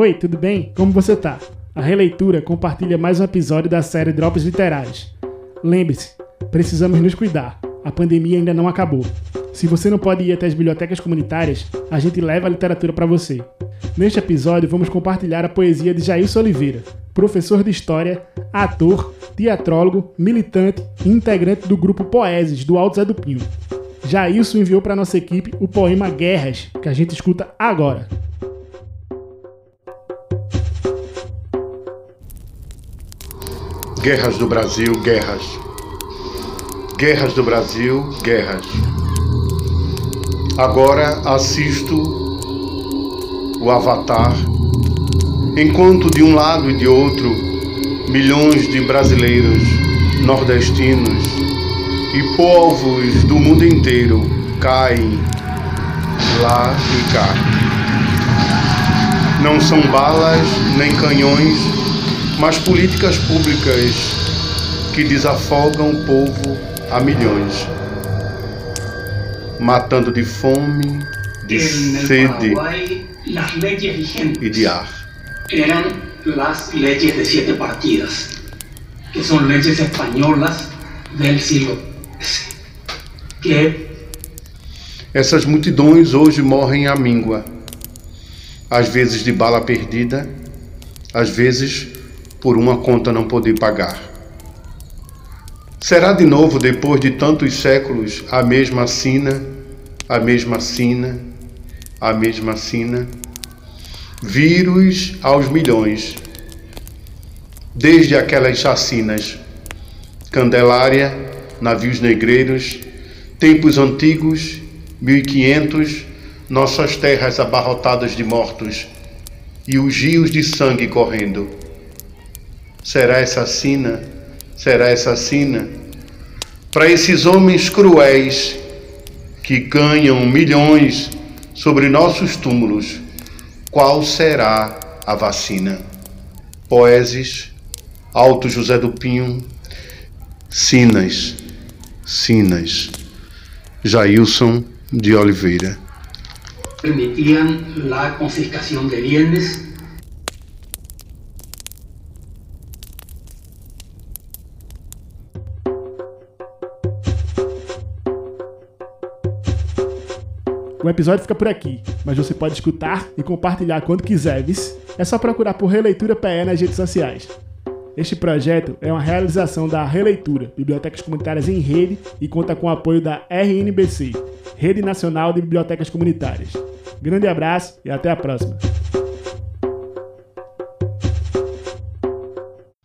Oi, tudo bem? Como você tá? A Releitura compartilha mais um episódio da série Drops Literários. Lembre-se, precisamos nos cuidar. A pandemia ainda não acabou. Se você não pode ir até as bibliotecas comunitárias, a gente leva a literatura para você. Neste episódio, vamos compartilhar a poesia de Jailson Oliveira, professor de História, ator, teatrólogo, militante e integrante do grupo Poeses do Alto Zé do Pinho. Jailson enviou para nossa equipe o poema Guerras, que a gente escuta agora. Guerras do Brasil, guerras. Guerras do Brasil, guerras. Agora assisto o Avatar, enquanto de um lado e de outro milhões de brasileiros, nordestinos e povos do mundo inteiro caem lá e cá. Não são balas nem canhões mas políticas públicas que desafogam o povo a milhões, matando de fome, de sede e de ar. Eran las leyes de siete partidas, que son leyes españolas del siglo que essas multidões hoje morrem à míngua, às vezes de bala perdida, às vezes por uma conta não poder pagar. Será de novo, depois de tantos séculos, a mesma sina, a mesma sina, a mesma sina? Vírus aos milhões, desde aquelas chacinas, Candelária, navios negreiros, tempos antigos, 1500, nossas terras abarrotadas de mortos e os rios de sangue correndo será essa sina, será essa sina, para esses homens cruéis que ganham milhões sobre nossos túmulos, qual será a vacina? Poeses, Alto José do Pinho, Sinas, Sinas, Jailson de Oliveira. Permitiam a confiscação de bienes O episódio fica por aqui, mas você pode escutar e compartilhar quando quiser, vice? É só procurar por Releitura PE nas redes sociais. Este projeto é uma realização da Releitura, Bibliotecas Comunitárias em Rede, e conta com o apoio da RNBC, Rede Nacional de Bibliotecas Comunitárias. Grande abraço e até a próxima!